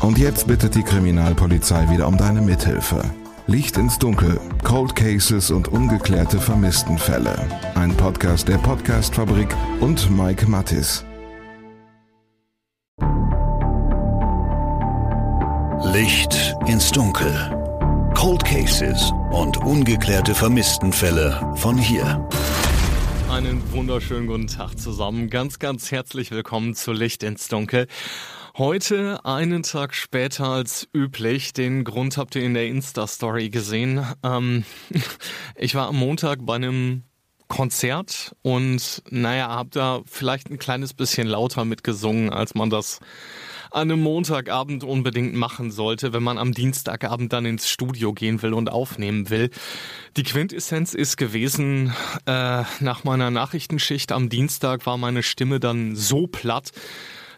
Und jetzt bittet die Kriminalpolizei wieder um deine Mithilfe. Licht ins Dunkel, Cold Cases und ungeklärte Vermisstenfälle. Ein Podcast der Podcastfabrik und Mike Mattis. Licht ins Dunkel. Cold Cases und ungeklärte Vermisstenfälle von hier. Einen wunderschönen guten Tag zusammen. Ganz, ganz herzlich willkommen zu Licht ins Dunkel. Heute, einen Tag später als üblich, den Grund habt ihr in der Insta-Story gesehen. Ähm, ich war am Montag bei einem Konzert und naja, hab da vielleicht ein kleines bisschen lauter mitgesungen, als man das an einem Montagabend unbedingt machen sollte, wenn man am Dienstagabend dann ins Studio gehen will und aufnehmen will. Die Quintessenz ist gewesen, äh, nach meiner Nachrichtenschicht am Dienstag war meine Stimme dann so platt,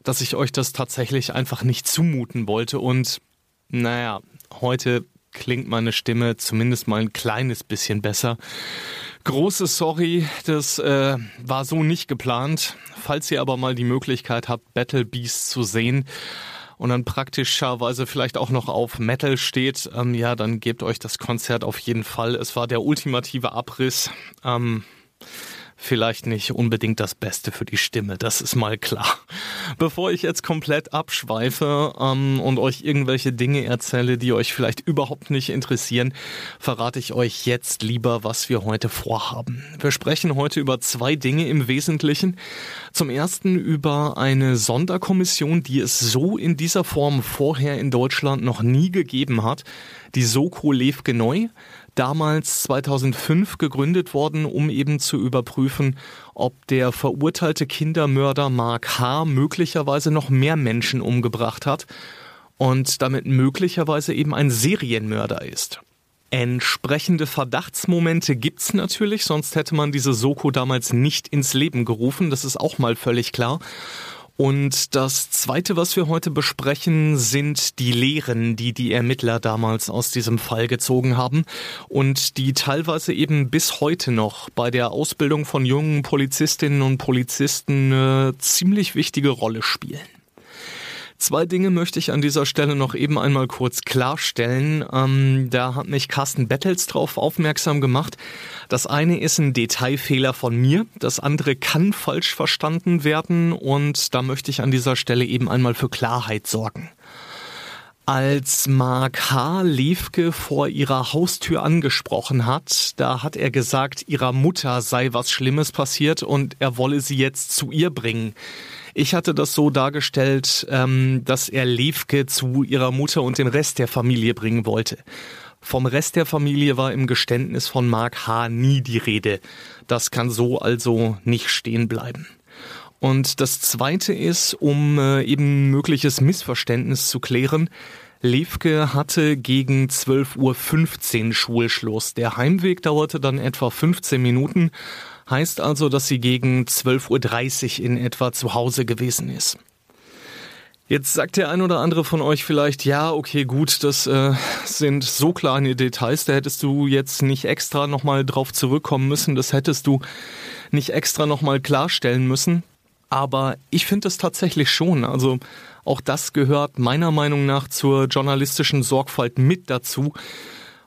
dass ich euch das tatsächlich einfach nicht zumuten wollte. Und naja, heute klingt meine Stimme zumindest mal ein kleines bisschen besser. Große Sorry, das äh, war so nicht geplant. Falls ihr aber mal die Möglichkeit habt, Battle Beast zu sehen und dann praktischerweise vielleicht auch noch auf Metal steht, ähm, ja, dann gebt euch das Konzert auf jeden Fall. Es war der ultimative Abriss. Ähm, vielleicht nicht unbedingt das Beste für die Stimme, das ist mal klar. Bevor ich jetzt komplett abschweife ähm, und euch irgendwelche Dinge erzähle, die euch vielleicht überhaupt nicht interessieren, verrate ich euch jetzt lieber, was wir heute vorhaben. Wir sprechen heute über zwei Dinge im Wesentlichen. Zum ersten über eine Sonderkommission, die es so in dieser Form vorher in Deutschland noch nie gegeben hat, die Soko Levke Neu damals 2005 gegründet worden, um eben zu überprüfen, ob der verurteilte Kindermörder Mark H. möglicherweise noch mehr Menschen umgebracht hat und damit möglicherweise eben ein Serienmörder ist. Entsprechende Verdachtsmomente gibt's natürlich, sonst hätte man diese Soko damals nicht ins Leben gerufen, das ist auch mal völlig klar. Und das Zweite, was wir heute besprechen, sind die Lehren, die die Ermittler damals aus diesem Fall gezogen haben und die teilweise eben bis heute noch bei der Ausbildung von jungen Polizistinnen und Polizisten eine ziemlich wichtige Rolle spielen. Zwei Dinge möchte ich an dieser Stelle noch eben einmal kurz klarstellen. Ähm, da hat mich Carsten Bettels drauf aufmerksam gemacht. Das eine ist ein Detailfehler von mir, das andere kann falsch verstanden werden und da möchte ich an dieser Stelle eben einmal für Klarheit sorgen. Als Mark H. Levke vor ihrer Haustür angesprochen hat, da hat er gesagt, ihrer Mutter sei was Schlimmes passiert und er wolle sie jetzt zu ihr bringen. Ich hatte das so dargestellt, ähm, dass er Levke zu ihrer Mutter und den Rest der Familie bringen wollte. Vom Rest der Familie war im Geständnis von Mark H. nie die Rede. Das kann so also nicht stehen bleiben. Und das Zweite ist, um äh, eben mögliches Missverständnis zu klären, Levke hatte gegen 12.15 Uhr Schulschluss. Der Heimweg dauerte dann etwa 15 Minuten Heißt also, dass sie gegen 12.30 Uhr in etwa zu Hause gewesen ist. Jetzt sagt der ein oder andere von euch vielleicht, ja, okay, gut, das äh, sind so kleine Details, da hättest du jetzt nicht extra nochmal drauf zurückkommen müssen, das hättest du nicht extra nochmal klarstellen müssen. Aber ich finde es tatsächlich schon. Also auch das gehört meiner Meinung nach zur journalistischen Sorgfalt mit dazu.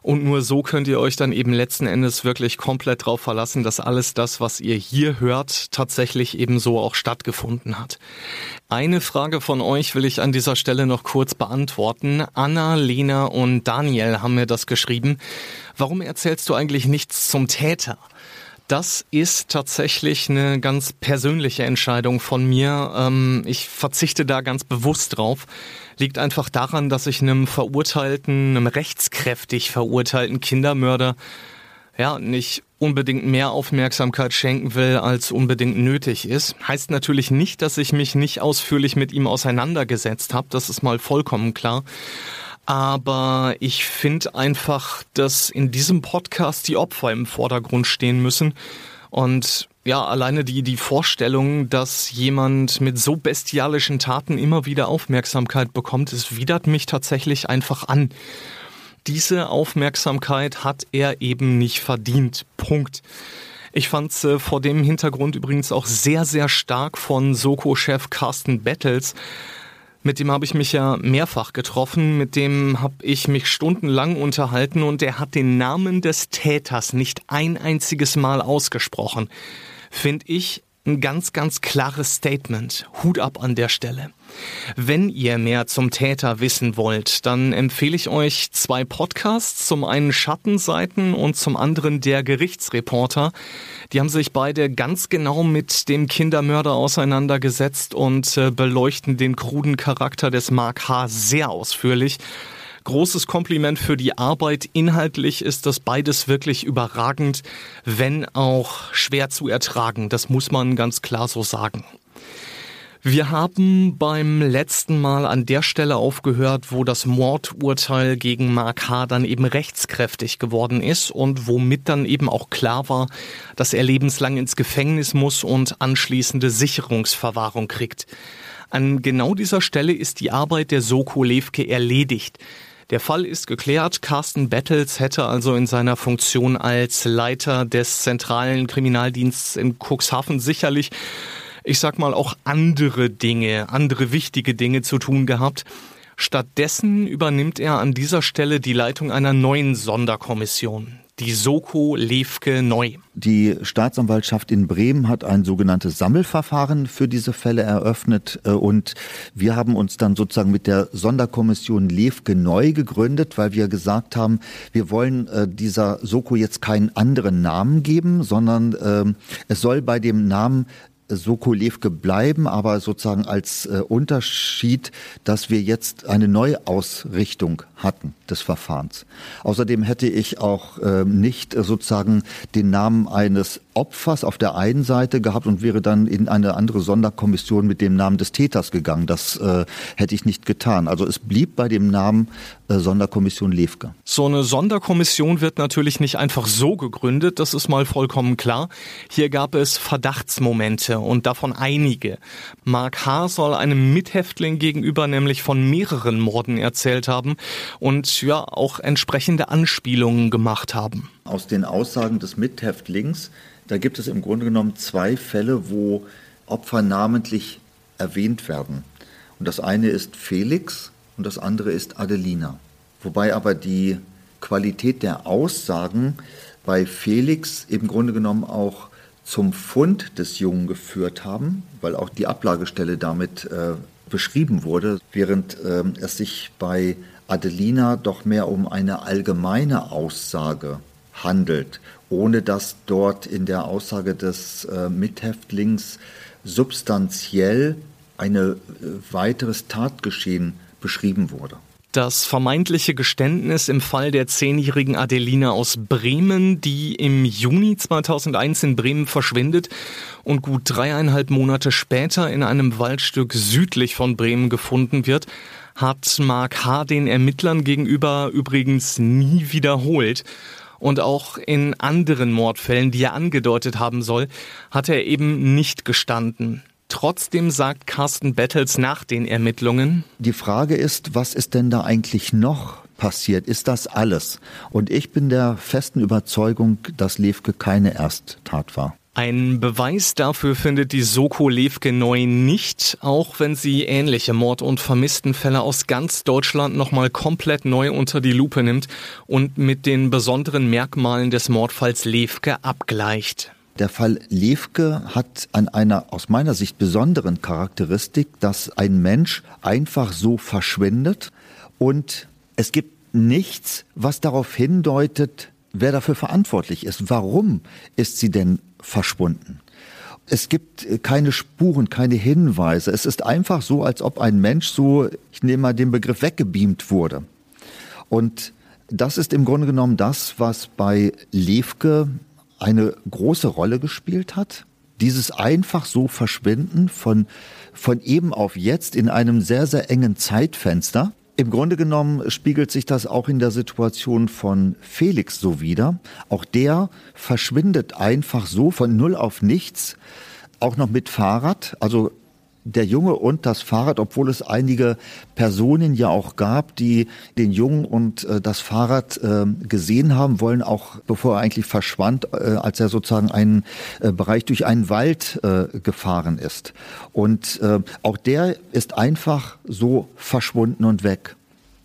Und nur so könnt ihr euch dann eben letzten Endes wirklich komplett darauf verlassen, dass alles das, was ihr hier hört, tatsächlich eben so auch stattgefunden hat. Eine Frage von euch will ich an dieser Stelle noch kurz beantworten. Anna, Lena und Daniel haben mir das geschrieben. Warum erzählst du eigentlich nichts zum Täter? Das ist tatsächlich eine ganz persönliche Entscheidung von mir. Ähm, ich verzichte da ganz bewusst drauf. Liegt einfach daran, dass ich einem verurteilten, einem rechtskräftig verurteilten Kindermörder ja nicht unbedingt mehr Aufmerksamkeit schenken will, als unbedingt nötig ist. Heißt natürlich nicht, dass ich mich nicht ausführlich mit ihm auseinandergesetzt habe. Das ist mal vollkommen klar. Aber ich finde einfach, dass in diesem Podcast die Opfer im Vordergrund stehen müssen. Und ja, alleine die, die Vorstellung, dass jemand mit so bestialischen Taten immer wieder Aufmerksamkeit bekommt, es widert mich tatsächlich einfach an. Diese Aufmerksamkeit hat er eben nicht verdient. Punkt. Ich fand es äh, vor dem Hintergrund übrigens auch sehr, sehr stark von Soko-Chef Carsten Battles, Mit dem habe ich mich ja mehrfach getroffen, mit dem habe ich mich stundenlang unterhalten und er hat den Namen des Täters nicht ein einziges Mal ausgesprochen. Finde ich ein ganz, ganz klares Statement. Hut ab an der Stelle. Wenn ihr mehr zum Täter wissen wollt, dann empfehle ich euch zwei Podcasts, zum einen Schattenseiten und zum anderen der Gerichtsreporter. Die haben sich beide ganz genau mit dem Kindermörder auseinandergesetzt und äh, beleuchten den kruden Charakter des Mark H. sehr ausführlich. Großes Kompliment für die Arbeit. Inhaltlich ist das beides wirklich überragend, wenn auch schwer zu ertragen. Das muss man ganz klar so sagen. Wir haben beim letzten Mal an der Stelle aufgehört, wo das Mordurteil gegen Mark H. dann eben rechtskräftig geworden ist und womit dann eben auch klar war, dass er lebenslang ins Gefängnis muss und anschließende Sicherungsverwahrung kriegt. An genau dieser Stelle ist die Arbeit der Soko Levke erledigt. Der Fall ist geklärt. Carsten Battles hätte also in seiner Funktion als Leiter des zentralen Kriminaldienstes in Cuxhaven sicherlich ich sag mal, auch andere Dinge, andere wichtige Dinge zu tun gehabt. Stattdessen übernimmt er an dieser Stelle die Leitung einer neuen Sonderkommission. Die Soko Levke Neu. Die Staatsanwaltschaft in Bremen hat ein sogenanntes Sammelverfahren für diese Fälle eröffnet äh, und wir haben uns dann sozusagen mit der Sonderkommission Levke Neu gegründet, weil wir gesagt haben, wir wollen äh, dieser Soko jetzt keinen anderen Namen geben, sondern ähm, es soll bei dem Namen Sokolewke bleiben, aber sozusagen als äh, Unterschied, dass wir jetzt eine Neuausrichtung hatten des Verfahrens. Außerdem hätte ich auch äh, nicht äh, sozusagen den Namen eines Opfers auf der einen Seite gehabt und wäre dann in eine andere Sonderkommission mit dem Namen des Täters gegangen. Das äh, hätte ich nicht getan. Also es blieb bei dem Namen äh, Sonderkommission Levke. So eine Sonderkommission wird natürlich nicht einfach so gegründet, das ist mal vollkommen klar. Hier gab es Verdachtsmomente und davon einige. Mark H. soll einem Mithäftling gegenüber nämlich von mehreren Morden erzählt haben und ja auch entsprechende Anspielungen gemacht haben. Aus den Aussagen des Mithäftlings, da gibt es im Grunde genommen zwei Fälle, wo Opfer namentlich erwähnt werden. Und das eine ist Felix und das andere ist Adelina. Wobei aber die Qualität der Aussagen bei Felix im Grunde genommen auch zum Fund des Jungen geführt haben, weil auch die Ablagestelle damit äh, beschrieben wurde, während äh, es sich bei Adelina doch mehr um eine allgemeine Aussage handelt, ohne dass dort in der Aussage des äh, Mithäftlings substanziell ein äh, weiteres Tatgeschehen beschrieben wurde. Das vermeintliche Geständnis im Fall der zehnjährigen Adelina aus Bremen, die im Juni 2001 in Bremen verschwindet und gut dreieinhalb Monate später in einem Waldstück südlich von Bremen gefunden wird, hat Mark H. den Ermittlern gegenüber übrigens nie wiederholt. Und auch in anderen Mordfällen, die er angedeutet haben soll, hat er eben nicht gestanden. Trotzdem sagt Carsten Battles nach den Ermittlungen. Die Frage ist, was ist denn da eigentlich noch passiert? Ist das alles? Und ich bin der festen Überzeugung, dass Levke keine Ersttat war. Ein Beweis dafür findet die Soko Levke neu nicht, auch wenn sie ähnliche Mord- und Vermisstenfälle aus ganz Deutschland nochmal komplett neu unter die Lupe nimmt und mit den besonderen Merkmalen des Mordfalls Levke abgleicht. Der Fall Levke hat an einer aus meiner Sicht besonderen Charakteristik, dass ein Mensch einfach so verschwindet und es gibt nichts, was darauf hindeutet, wer dafür verantwortlich ist. Warum ist sie denn verschwunden? Es gibt keine Spuren, keine Hinweise. Es ist einfach so, als ob ein Mensch so, ich nehme mal den Begriff, weggebeamt wurde. Und das ist im Grunde genommen das, was bei Levke eine große Rolle gespielt hat. Dieses einfach so Verschwinden von, von eben auf jetzt in einem sehr, sehr engen Zeitfenster. Im Grunde genommen spiegelt sich das auch in der Situation von Felix so wider. Auch der verschwindet einfach so von null auf nichts, auch noch mit Fahrrad. Also der Junge und das Fahrrad, obwohl es einige Personen ja auch gab, die den Jungen und äh, das Fahrrad äh, gesehen haben wollen, auch bevor er eigentlich verschwand, äh, als er sozusagen einen äh, Bereich durch einen Wald äh, gefahren ist. Und äh, auch der ist einfach so verschwunden und weg.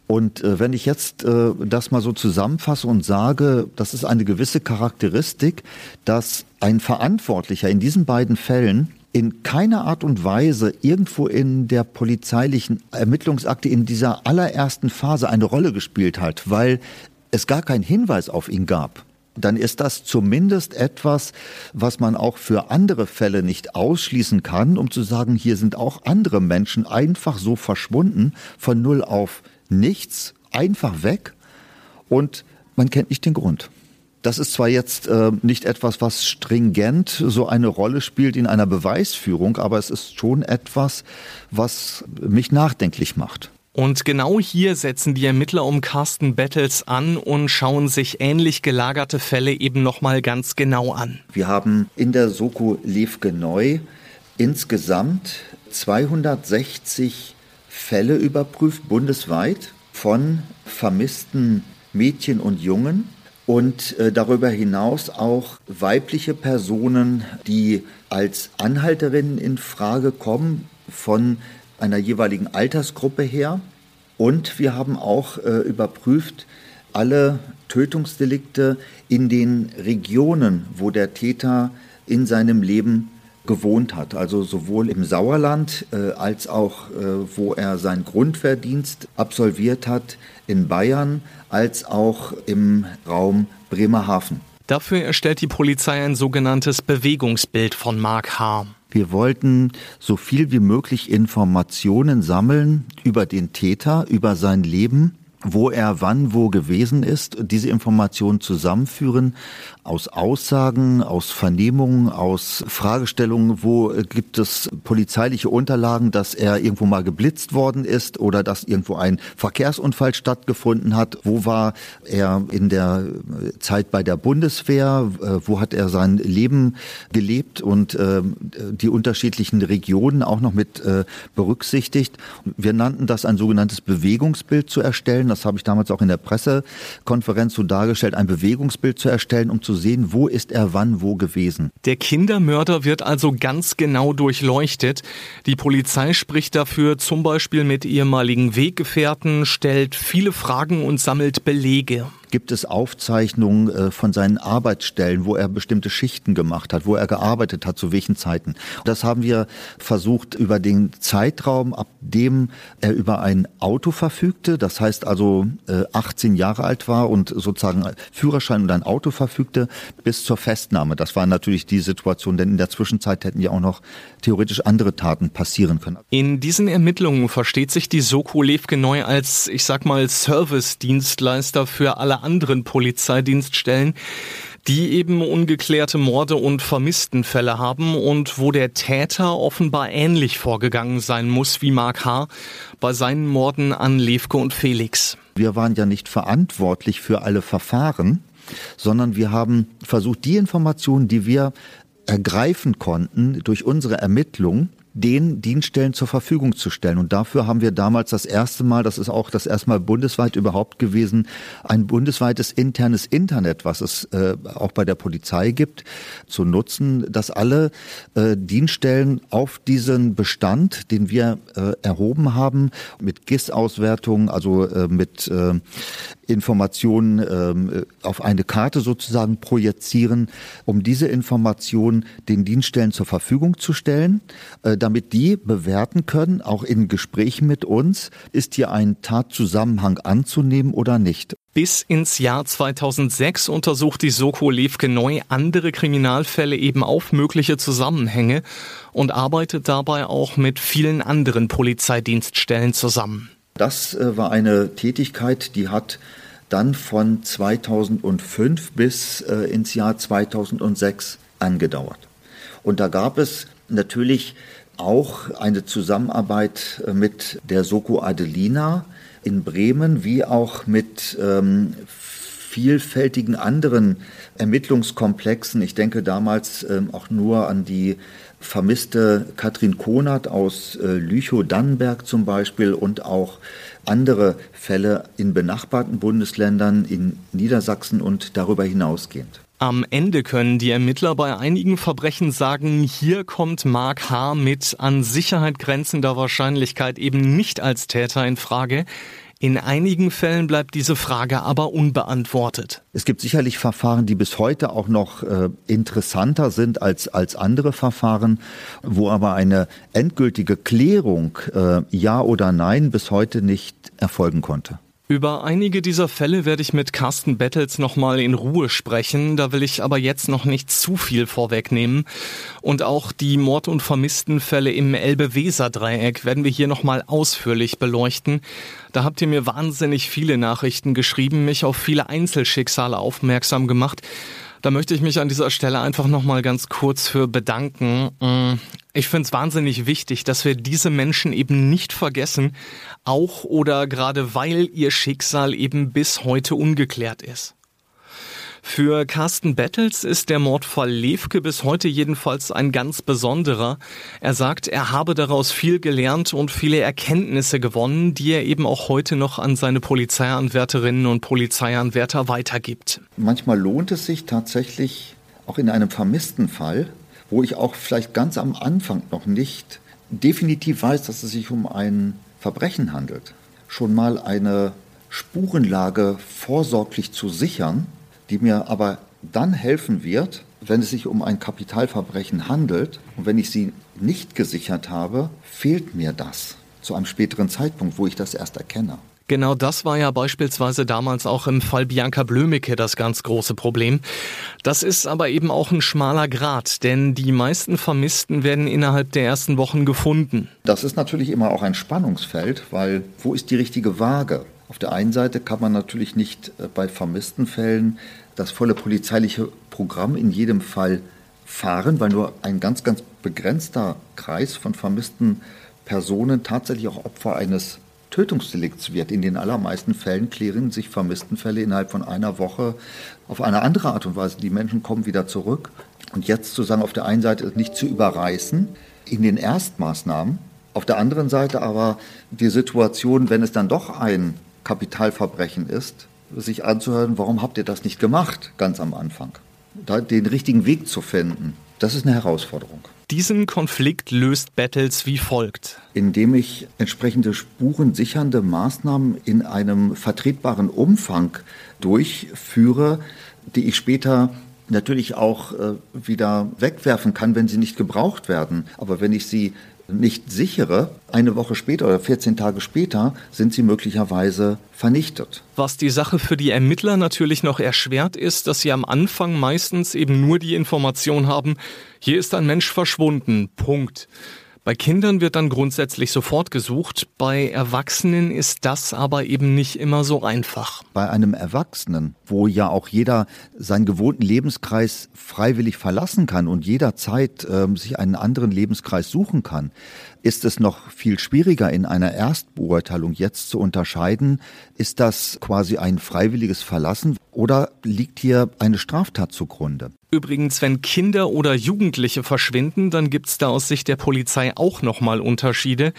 Und äh, wenn ich jetzt äh, das mal so zusammenfasse und sage, das ist eine gewisse Charakteristik, dass ein Verantwortlicher in diesen beiden Fällen in keiner Art und Weise irgendwo in der polizeilichen Ermittlungsakte in dieser allerersten Phase eine Rolle gespielt hat, weil es gar keinen Hinweis auf ihn gab dann ist das zumindest etwas, was man auch für andere Fälle nicht ausschließen kann, um zu sagen, hier sind auch andere Menschen einfach so verschwunden von null auf nichts, einfach weg und man kennt nicht den Grund. Das ist zwar jetzt äh, nicht etwas, was stringent so eine Rolle spielt in einer Beweisführung, aber es ist schon etwas, was mich nachdenklich macht. Und genau hier setzen die Ermittler um Carsten Battles an und schauen sich ähnlich gelagerte Fälle eben nochmal ganz genau an. Wir haben in der Soko Levke Neu insgesamt 260 Fälle überprüft, bundesweit, von vermissten Mädchen und Jungen und äh, darüber hinaus auch weibliche Personen, die als Anhalterinnen in Frage kommen von einer jeweiligen Altersgruppe her. Und wir haben auch äh, überprüft alle Tötungsdelikte in den Regionen, wo der Täter in seinem Leben gewohnt hat. Also sowohl im Sauerland äh, als auch, äh, wo er seinen Grundverdienst absolviert hat, in Bayern, als auch im Raum Bremerhaven. Dafür erstellt die Polizei ein sogenanntes Bewegungsbild von Mark H. Wir wollten so viel wie möglich Informationen sammeln über den Täter, über sein Leben wo er wann wo gewesen ist, diese Informationen zusammenführen aus Aussagen, aus Vernehmungen, aus Fragestellungen, wo gibt es polizeiliche Unterlagen, dass er irgendwo mal geblitzt worden ist oder dass irgendwo ein Verkehrsunfall stattgefunden hat, wo war er in der Zeit bei der Bundeswehr, wo hat er sein Leben gelebt? Und äh, die unterschiedlichen Regionen auch noch mit äh, berücksichtigt. Wir nannten das ein sogenanntes Bewegungsbild zu erstellen das habe ich damals auch in der Pressekonferenz so dargestellt, ein Bewegungsbild zu erstellen, um zu sehen, wo ist er wann wo gewesen. Der Kindermörder wird also ganz genau durchleuchtet. Die Polizei spricht dafür zum Beispiel mit ehemaligen Weggefährten, stellt viele Fragen und sammelt Belege gibt es Aufzeichnungen äh, von seinen Arbeitsstellen, wo er bestimmte Schichten gemacht hat, wo er gearbeitet hat, zu welchen Zeiten. Das haben wir versucht über den Zeitraum, ab dem er über ein Auto verfügte, das heißt also 18 äh, Jahre alt war und sozusagen Führerschein und ein Auto verfügte, bis zur Festnahme. Das war natürlich die Situation, denn in der Zwischenzeit hätten ja auch noch theoretisch andere Taten passieren können. In diesen Ermittlungen versteht sich die Soko Levke neu als, ich sag mal, Service-Dienstleister für alle anderen Polizeidienststellen, die eben ungeklärte Morde und Vermisstenfälle haben und wo der Täter offenbar ähnlich vorgegangen sein muss wie Mark H. bei seinen Morden an Levke und Felix. Wir waren ja nicht verantwortlich für alle Verfahren, sondern wir haben versucht, die Informationen, die wir ergreifen konnten durch unsere Ermittlungen, den Dienststellen zur Verfügung zu stellen. Und dafür haben wir damals das erste Mal, das ist auch das erste Mal bundesweit überhaupt gewesen, ein bundesweites internes Internet, was es äh, auch bei der Polizei gibt, zu nutzen, dass alle äh, Dienststellen auf diesen Bestand, den wir äh, erhoben haben, mit GIS-Auswertung, also äh, mit äh, Informationen äh, auf eine Karte sozusagen projizieren, um diese Informationen den Dienststellen zur Verfügung zu stellen. Äh, damit die bewerten können, auch in Gesprächen mit uns, ist hier ein Tatzusammenhang anzunehmen oder nicht. Bis ins Jahr 2006 untersucht die Soko Levke neu andere Kriminalfälle eben auf mögliche Zusammenhänge und arbeitet dabei auch mit vielen anderen Polizeidienststellen zusammen. Das äh, war eine Tätigkeit, die hat dann von 2005 bis äh, ins Jahr 2006 angedauert. Und da gab es natürlich auch eine Zusammenarbeit äh, mit der Soko Adelina in Bremen, wie auch mit ähm, vielfältigen anderen Ermittlungskomplexen. Ich denke damals ähm, auch nur an die vermisste Katrin Konert aus äh, Lüchow-Dannenberg zum Beispiel und auch andere Fälle in benachbarten Bundesländern, in Niedersachsen und darüber hinausgehend. Am Ende können die Ermittler bei einigen Verbrechen sagen, hier kommt Mark H. mit an Sicherheit grenzender Wahrscheinlichkeit eben nicht als Täter in Frage. In einigen Fällen bleibt diese Frage aber unbeantwortet. Es gibt sicherlich Verfahren, die bis heute auch noch äh, interessanter sind als, als andere Verfahren, wo aber eine endgültige Klärung, äh, ja oder nein, bis heute nicht erfolgen konnte. Über einige dieser Fälle werde ich mit Carsten Bettels nochmal in Ruhe sprechen. Da will ich aber jetzt noch nicht zu viel vorwegnehmen. Und auch die Mord- und Vermisstenfälle im Elbe-Weser-Dreieck werden wir hier nochmal ausführlich beleuchten. Da habt ihr mir wahnsinnig viele Nachrichten geschrieben, mich auf viele Einzelschicksale aufmerksam gemacht. Da möchte ich mich an dieser Stelle einfach nochmal ganz kurz für bedanken. Ich finde es wahnsinnig wichtig, dass wir diese Menschen eben nicht vergessen, auch oder gerade weil ihr Schicksal eben bis heute ungeklärt ist. Für Carsten Bettels ist der Mordfall Levke bis heute jedenfalls ein ganz besonderer. Er sagt, er habe daraus viel gelernt und viele Erkenntnisse gewonnen, die er eben auch heute noch an seine Polizeianwärterinnen und Polizeianwärter weitergibt. Manchmal lohnt es sich tatsächlich, auch in einem vermissten Fall, wo ich auch vielleicht ganz am Anfang noch nicht definitiv weiß, dass es sich um ein Verbrechen handelt, schon mal eine Spurenlage vorsorglich zu sichern, die mir aber dann helfen wird, wenn es sich um ein Kapitalverbrechen handelt und wenn ich sie nicht gesichert habe, fehlt mir das zu einem späteren Zeitpunkt, wo ich das erst erkenne. Genau das war ja beispielsweise damals auch im Fall Bianca Blömecke das ganz große Problem. Das ist aber eben auch ein schmaler Grat, denn die meisten Vermissten werden innerhalb der ersten Wochen gefunden. Das ist natürlich immer auch ein Spannungsfeld, weil wo ist die richtige Waage? Auf der einen Seite kann man natürlich nicht äh, bei vermissten Fällen das volle polizeiliche Programm in jedem Fall fahren, weil nur ein ganz, ganz begrenzter Kreis von vermissten Personen tatsächlich auch Opfer eines Tötungsdelikts wird. In den allermeisten Fällen klären sich Vermisstenfälle innerhalb von einer Woche auf eine andere Art und Weise. Die Menschen kommen wieder zurück. Und jetzt zu sagen, auf der einen Seite nicht zu überreißen in den Erstmaßnahmen, auf der anderen Seite aber die Situation, wenn es dann doch ein Kapitalverbrechen ist, sich anzuhören, warum habt ihr das nicht gemacht, ganz am Anfang. Da den richtigen Weg zu finden, das ist eine Herausforderung. Diesen Konflikt löst Battles wie folgt. Indem ich entsprechende spurensichernde Maßnahmen in einem vertretbaren Umfang durchführe, die ich später natürlich auch äh, wieder wegwerfen kann, wenn sie nicht gebraucht werden. Aber wenn ich sie nicht sichere, eine Woche später oder 14 Tage später sind sie möglicherweise vernichtet. Was die Sache für die Ermittler natürlich noch erschwert ist, dass sie am Anfang meistens eben nur die Information haben, hier ist ein Mensch verschwunden. Punkt. Bei Kindern wird dann grundsätzlich sofort gesucht, bei Erwachsenen ist das aber eben nicht immer so einfach. Bei einem Erwachsenen, wo ja auch jeder seinen gewohnten Lebenskreis freiwillig verlassen kann und jederzeit äh, sich einen anderen Lebenskreis suchen kann, ist es noch viel schwieriger in einer Erstbeurteilung jetzt zu unterscheiden, ist das quasi ein freiwilliges Verlassen oder liegt hier eine Straftat zugrunde? Übrigens, wenn Kinder oder Jugendliche verschwinden, dann gibt's da aus Sicht der Polizei auch nochmal Unterschiede.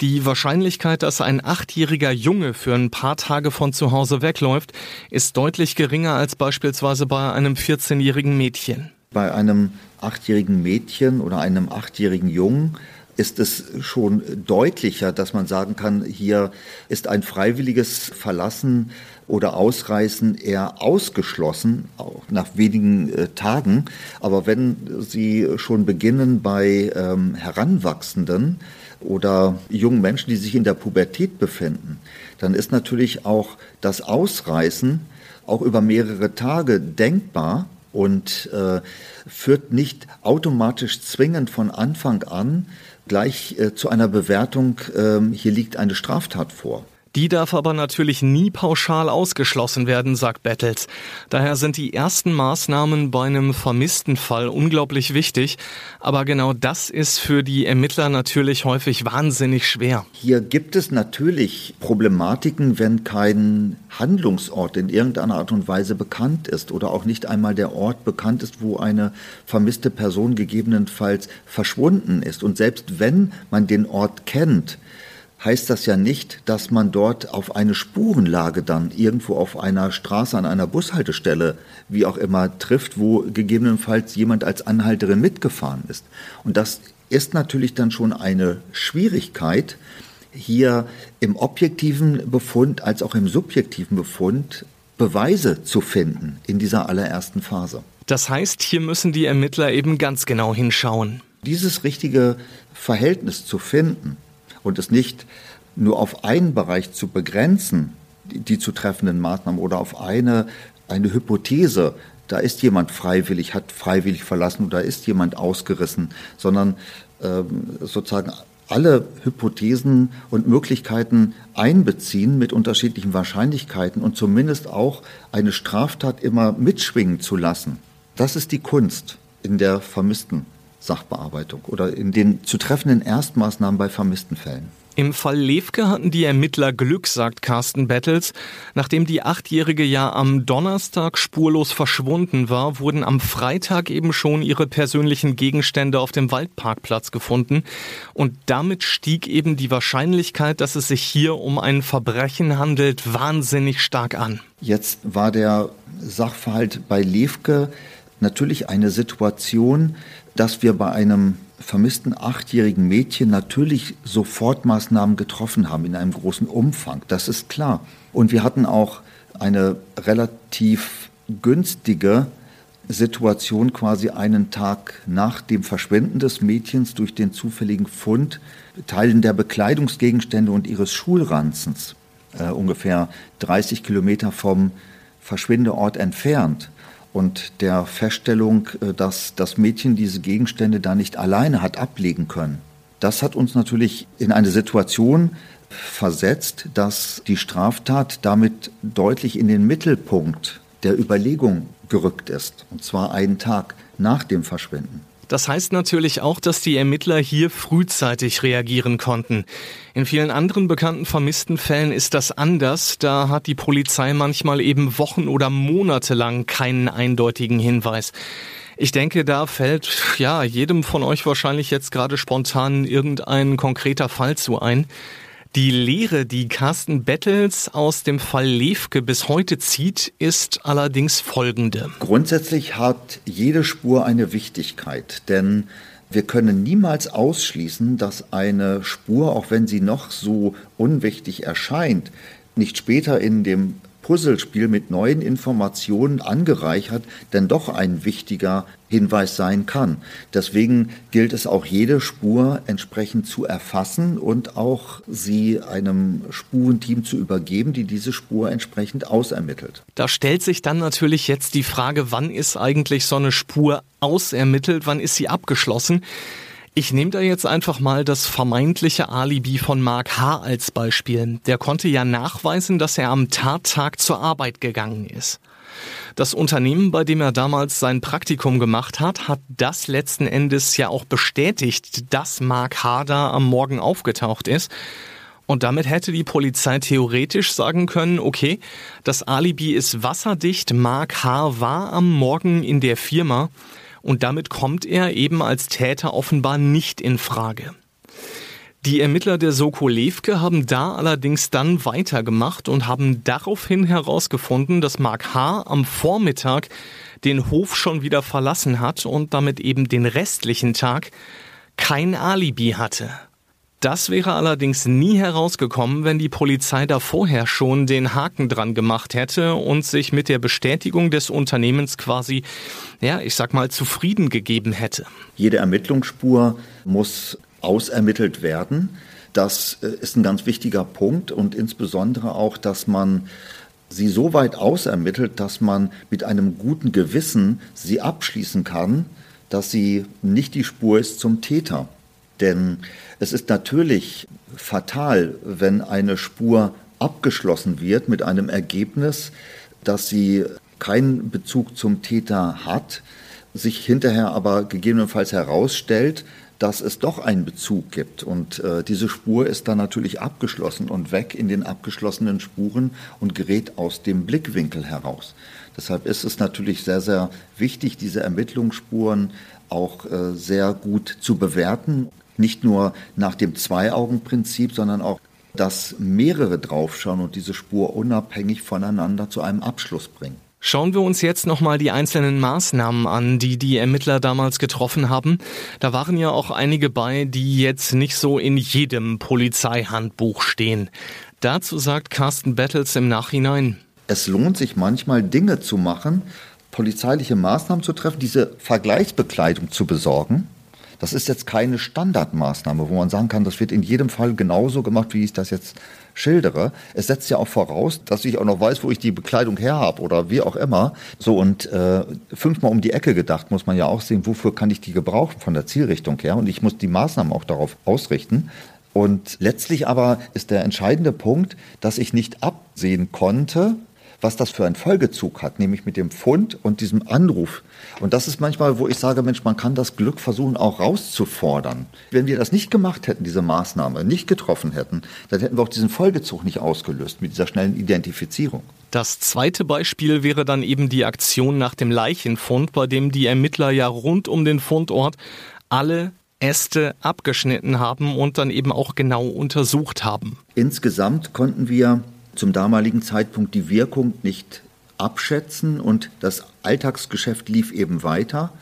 Die Wahrscheinlichkeit, dass ein achtjähriger Junge für ein paar Tage von zu Hause wegläuft, ist deutlich geringer als beispielsweise bei einem 14-jährigen Mädchen. Bei einem achtjährigen Mädchen oder einem achtjährigen Jungen ist es schon deutlicher, dass man sagen kann, hier ist ein freiwilliges Verlassen oder Ausreißen eher ausgeschlossen, auch nach wenigen äh, Tagen. Aber wenn Sie schon beginnen bei ähm, Heranwachsenden oder jungen Menschen, die sich in der Pubertät befinden, dann ist natürlich auch das Ausreißen auch über mehrere Tage denkbar und äh, führt nicht automatisch zwingend von Anfang an gleich äh, zu einer Bewertung, äh, hier liegt eine Straftat vor. Die darf aber natürlich nie pauschal ausgeschlossen werden, sagt Battles. Daher sind die ersten Maßnahmen bei einem vermissten Fall unglaublich wichtig. Aber genau das ist für die Ermittler natürlich häufig wahnsinnig schwer. Hier gibt es natürlich Problematiken, wenn kein Handlungsort in irgendeiner Art und Weise bekannt ist oder auch nicht einmal der Ort bekannt ist, wo eine vermisste Person gegebenenfalls verschwunden ist. Und selbst wenn man den Ort kennt, heißt das ja nicht, dass man dort auf eine Spurenlage dann irgendwo auf einer Straße, an einer Bushaltestelle, wie auch immer, trifft, wo gegebenenfalls jemand als Anhalterin mitgefahren ist. Und das ist natürlich dann schon eine Schwierigkeit, hier im objektiven Befund als auch im subjektiven Befund Beweise zu finden in dieser allerersten Phase. Das heißt, hier müssen die Ermittler eben ganz genau hinschauen. Dieses richtige Verhältnis zu finden, und es nicht nur auf einen Bereich zu begrenzen, die, die zu treffenden Maßnahmen oder auf eine, eine Hypothese, da ist jemand freiwillig, hat freiwillig verlassen oder ist jemand ausgerissen, sondern ähm, sozusagen alle Hypothesen und Möglichkeiten einbeziehen mit unterschiedlichen Wahrscheinlichkeiten und zumindest auch eine Straftat immer mitschwingen zu lassen. Das ist die Kunst in der vermissten Sachbearbeitung oder in den zu treffenden Erstmaßnahmen bei vermissten Fällen. Im Fall Lewke hatten die Ermittler Glück, sagt Carsten Battles. Nachdem die Achtjährige ja am Donnerstag spurlos verschwunden war, wurden am Freitag eben schon ihre persönlichen Gegenstände auf dem Waldparkplatz gefunden. Und damit stieg eben die Wahrscheinlichkeit, dass es sich hier um ein Verbrechen handelt, wahnsinnig stark an. Jetzt war der Sachverhalt bei Lewke natürlich eine Situation, dass wir bei einem vermissten achtjährigen Mädchen natürlich Sofortmaßnahmen getroffen haben in einem großen Umfang. Das ist klar. Und wir hatten auch eine relativ günstige Situation quasi einen Tag nach dem Verschwinden des Mädchens durch den zufälligen Fund Teilen der Bekleidungsgegenstände und ihres Schulranzens, äh, ungefähr 30 Kilometer vom Verschwindeort entfernt und der Feststellung, äh, dass das Mädchen diese Gegenstände da nicht alleine hat ablegen können. Das hat uns natürlich in eine Situation versetzt, dass die Straftat damit deutlich in den Mittelpunkt der Überlegung gerückt ist, und zwar einen Tag nach dem Verschwinden. Das heißt natürlich auch, dass die Ermittler hier frühzeitig reagieren konnten. In vielen anderen bekannten vermissten Fällen ist das anders. Da hat die Polizei manchmal eben Wochen oder Monate lang keinen eindeutigen Hinweis. Ich denke, da fällt ja jedem von euch wahrscheinlich jetzt gerade spontan irgendein konkreter Fall zu ein. Die Lehre, die Carsten Bettels aus dem Fall Lewke bis heute zieht, ist allerdings folgende. Grundsätzlich hat jede Spur eine Wichtigkeit, denn wir können niemals ausschließen, dass eine Spur, auch wenn sie noch so unwichtig erscheint, nicht später in dem Puzzlespiel mit neuen Informationen angereichert denn doch ein wichtiger Hinweis sein kann. Deswegen gilt es auch jede Spur entsprechend zu erfassen und auch sie einem Spurenteam zu übergeben, die diese Spur entsprechend ausermittelt. Da stellt sich dann natürlich jetzt die Frage, wann ist eigentlich so eine Spur ausermittelt, wann ist sie abgeschlossen? Ich nehme da jetzt einfach mal das vermeintliche Alibi von Mark H. als Beispiel. Der konnte ja nachweisen, dass er am Tattag zur Arbeit gegangen ist. Das Unternehmen, bei dem er damals sein Praktikum gemacht hat, hat das letzten Endes ja auch bestätigt, dass Mark H. da am Morgen aufgetaucht ist. Und damit hätte die Polizei theoretisch sagen können, okay, das Alibi ist wasserdicht, Mark H. war am Morgen in der Firma und damit kommt er eben als Täter offenbar nicht in Frage. Die Ermittler der Soko Levke haben da allerdings dann weitergemacht und haben daraufhin herausgefunden, dass Mark H. am Vormittag den Hof schon wieder verlassen hat und damit eben den restlichen Tag kein Alibi hatte. Das wäre allerdings nie herausgekommen, wenn die Polizei da vorher schon den Haken dran gemacht hätte und sich mit der Bestätigung des Unternehmens quasi, ja, ich sag mal, zufrieden gegeben hätte. Jede Ermittlungsspur muss ausermittelt werden. Das äh, ist ein ganz wichtiger Punkt und insbesondere auch, dass man sie so weit ausermittelt, dass man mit einem guten Gewissen sie abschließen kann, dass sie nicht die Spur ist zum Täter. Denn es ist natürlich fatal, wenn eine Spur abgeschlossen wird mit einem Ergebnis, dass sie keinen Bezug zum Täter hat, sich hinterher aber gegebenenfalls herausstellt, dass es doch einen Bezug gibt. Und äh, diese Spur ist dann natürlich abgeschlossen und weg in den abgeschlossenen Spuren und gerät aus dem Blickwinkel heraus. Deshalb ist es natürlich sehr, sehr wichtig, diese Ermittlungsspuren auch äh, sehr gut zu bewerten. Nicht nur nach dem Zwei-Augen-Prinzip, sondern auch, dass mehrere draufschauen und diese Spur unabhängig voneinander zu einem Abschluss bringen. Schauen wir uns jetzt nochmal die einzelnen Maßnahmen an, die die Ermittler damals getroffen haben. Da waren ja auch einige bei, die jetzt nicht so in jedem Polizeihandbuch stehen. Dazu sagt Carsten Battles im Nachhinein. Es lohnt sich manchmal Dinge zu machen, polizeiliche Maßnahmen zu treffen, diese Vergleichsbekleidung zu besorgen. Das ist jetzt keine Standardmaßnahme, wo man sagen kann, das wird in jedem Fall genauso gemacht, wie ich das jetzt schildere. Es setzt ja auch voraus, dass ich auch noch weiß, wo ich die Bekleidung her habe oder wie auch immer. So und äh, fünfmal um die Ecke gedacht muss man ja auch sehen, wofür kann ich die gebrauchen von der Zielrichtung her und ich muss die Maßnahmen auch darauf ausrichten. Und letztlich aber ist der entscheidende Punkt, dass ich nicht absehen konnte, was das für einen Folgezug hat, nämlich mit dem Fund und diesem Anruf. Und das ist manchmal, wo ich sage, Mensch, man kann das Glück versuchen, auch rauszufordern. Wenn wir das nicht gemacht hätten, diese Maßnahme, nicht getroffen hätten, dann hätten wir auch diesen Folgezug nicht ausgelöst mit dieser schnellen Identifizierung. Das zweite Beispiel wäre dann eben die Aktion nach dem Leichenfund, bei dem die Ermittler ja rund um den Fundort alle Äste abgeschnitten haben und dann eben auch genau untersucht haben. Insgesamt konnten wir zum damaligen Zeitpunkt die Wirkung nicht abschätzen und das Alltagsgeschäft lief eben weiter.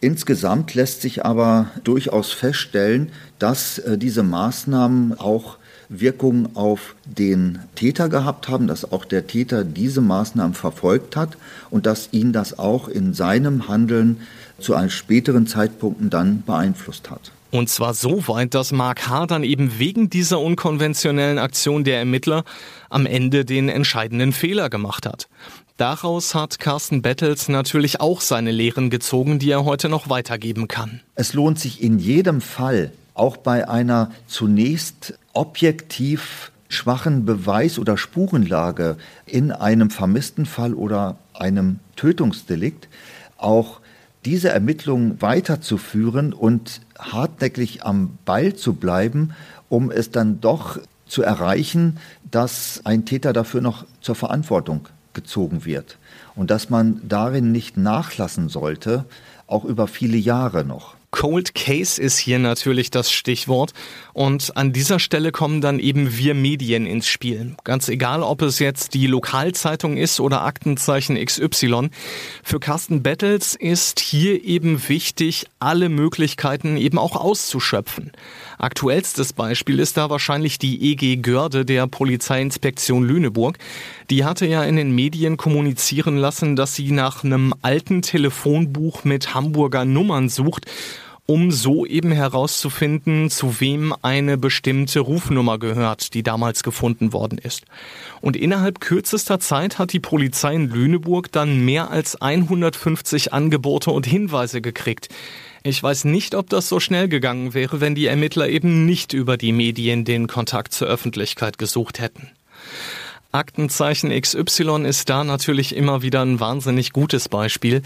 Insgesamt lässt sich aber durchaus feststellen, dass äh, diese Maßnahmen auch Wirkung auf den Täter gehabt haben, dass auch der Täter diese Maßnahmen verfolgt hat und dass ihn das auch in seinem Handeln zu einem späteren Zeitpunkt dann beeinflusst hat. Und zwar so weit, dass Mark H. dann eben wegen dieser unkonventionellen Aktion der Ermittler am Ende den entscheidenden Fehler gemacht hat. Daraus hat Carsten Battles natürlich auch seine Lehren gezogen, die er heute noch weitergeben kann. Es lohnt sich in jedem Fall, auch bei einer zunächst objektiv schwachen Beweis- oder Spurenlage in einem vermissten Fall oder einem Tötungsdelikt, auch diese Ermittlungen weiterzuführen und hartnäckig am Ball zu bleiben, um es dann doch zu erreichen, dass ein Täter dafür noch zur Verantwortung gezogen wird und dass man darin nicht nachlassen sollte, auch über viele Jahre noch. Cold Case ist hier natürlich das Stichwort. Und an dieser Stelle kommen dann eben wir Medien ins Spiel. Ganz egal, ob es jetzt die Lokalzeitung ist oder Aktenzeichen XY. Für Carsten Battles ist hier eben wichtig, alle Möglichkeiten eben auch auszuschöpfen. Aktuellstes Beispiel ist da wahrscheinlich die EG Görde der Polizeiinspektion Lüneburg. Die hatte ja in den Medien kommunizieren lassen, dass sie nach einem alten Telefonbuch mit Hamburger Nummern sucht um so eben herauszufinden, zu wem eine bestimmte Rufnummer gehört, die damals gefunden worden ist. Und innerhalb kürzester Zeit hat die Polizei in Lüneburg dann mehr als 150 Angebote und Hinweise gekriegt. Ich weiß nicht, ob das so schnell gegangen wäre, wenn die Ermittler eben nicht über die Medien den Kontakt zur Öffentlichkeit gesucht hätten. Aktenzeichen XY ist da natürlich immer wieder ein wahnsinnig gutes Beispiel.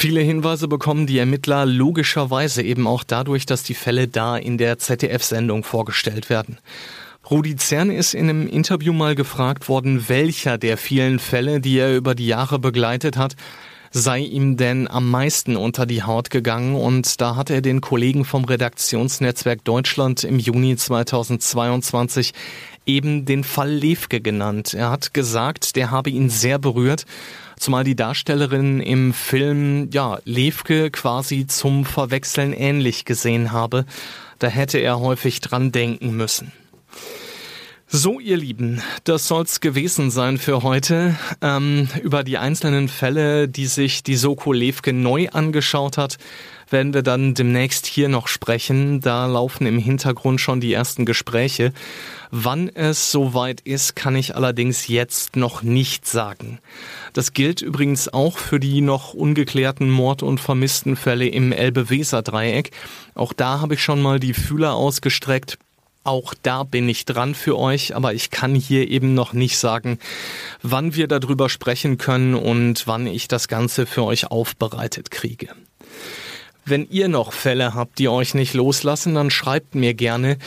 Viele Hinweise bekommen die Ermittler logischerweise eben auch dadurch, dass die Fälle da in der ZDF-Sendung vorgestellt werden. Rudi Zern ist in einem Interview mal gefragt worden, welcher der vielen Fälle, die er über die Jahre begleitet hat, sei ihm denn am meisten unter die Haut gegangen und da hat er den Kollegen vom Redaktionsnetzwerk Deutschland im Juni 2022 eben den Fall Levke genannt. Er hat gesagt, der habe ihn sehr berührt zumal die Darstellerin im Film ja Levke quasi zum Verwechseln ähnlich gesehen habe. Da hätte er häufig dran denken müssen. So, ihr Lieben, das soll's gewesen sein für heute. Ähm, über die einzelnen Fälle, die sich die Soko Levke neu angeschaut hat, werden wir dann demnächst hier noch sprechen. Da laufen im Hintergrund schon die ersten Gespräche. Wann es soweit ist, kann ich allerdings jetzt noch nicht sagen. Das gilt übrigens auch für die noch ungeklärten Mord- und Vermisstenfälle im Elbe-Weser-Dreieck. Auch da habe ich schon mal die Fühler ausgestreckt. Auch da bin ich dran für euch, aber ich kann hier eben noch nicht sagen, wann wir darüber sprechen können und wann ich das Ganze für euch aufbereitet kriege. Wenn ihr noch Fälle habt, die euch nicht loslassen, dann schreibt mir gerne.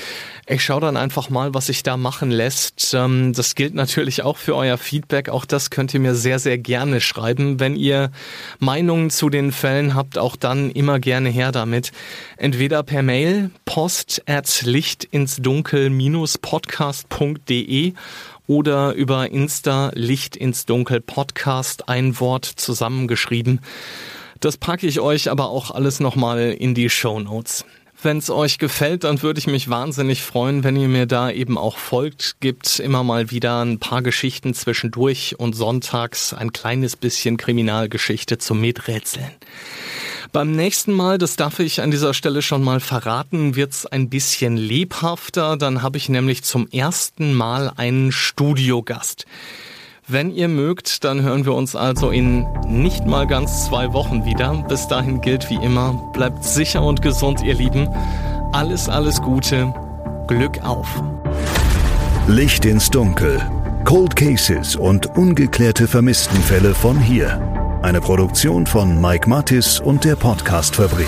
Ich schaue dann einfach mal, was sich da machen lässt. Ähm, das gilt natürlich auch für euer Feedback. Auch das könnt ihr mir sehr, sehr gerne schreiben. Wenn ihr Meinungen zu den Fällen habt, auch dann immer gerne her damit. Entweder per Mail post at lichtinsdunkel-podcast.de oder über Insta Licht ins Dunkel Podcast, ein Wort zusammengeschrieben. Das packe ich euch aber auch alles nochmal in die Show Notes. Wenn es euch gefällt, dann würde ich mich wahnsinnig freuen, wenn ihr mir da eben auch folgt. Gibt immer mal wieder ein paar Geschichten zwischendurch und sonntags ein kleines bisschen Kriminalgeschichte zum Miträtseln. Beim nächsten Mal, das darf ich an dieser Stelle schon mal verraten, wird's ein bisschen lebhafter. Dann habe ich nämlich zum ersten Mal einen Studiogast. Wenn ihr mögt, dann hören wir uns also in nicht mal ganz zwei Wochen wieder. Bis dahin gilt wie immer, bleibt sicher und gesund, ihr Lieben. Alles, alles Gute. Glück auf. Licht ins Dunkel. Cold Cases und ungeklärte Vermisstenfälle von hier. Eine Produktion von Mike Mattis und der Podcastfabrik.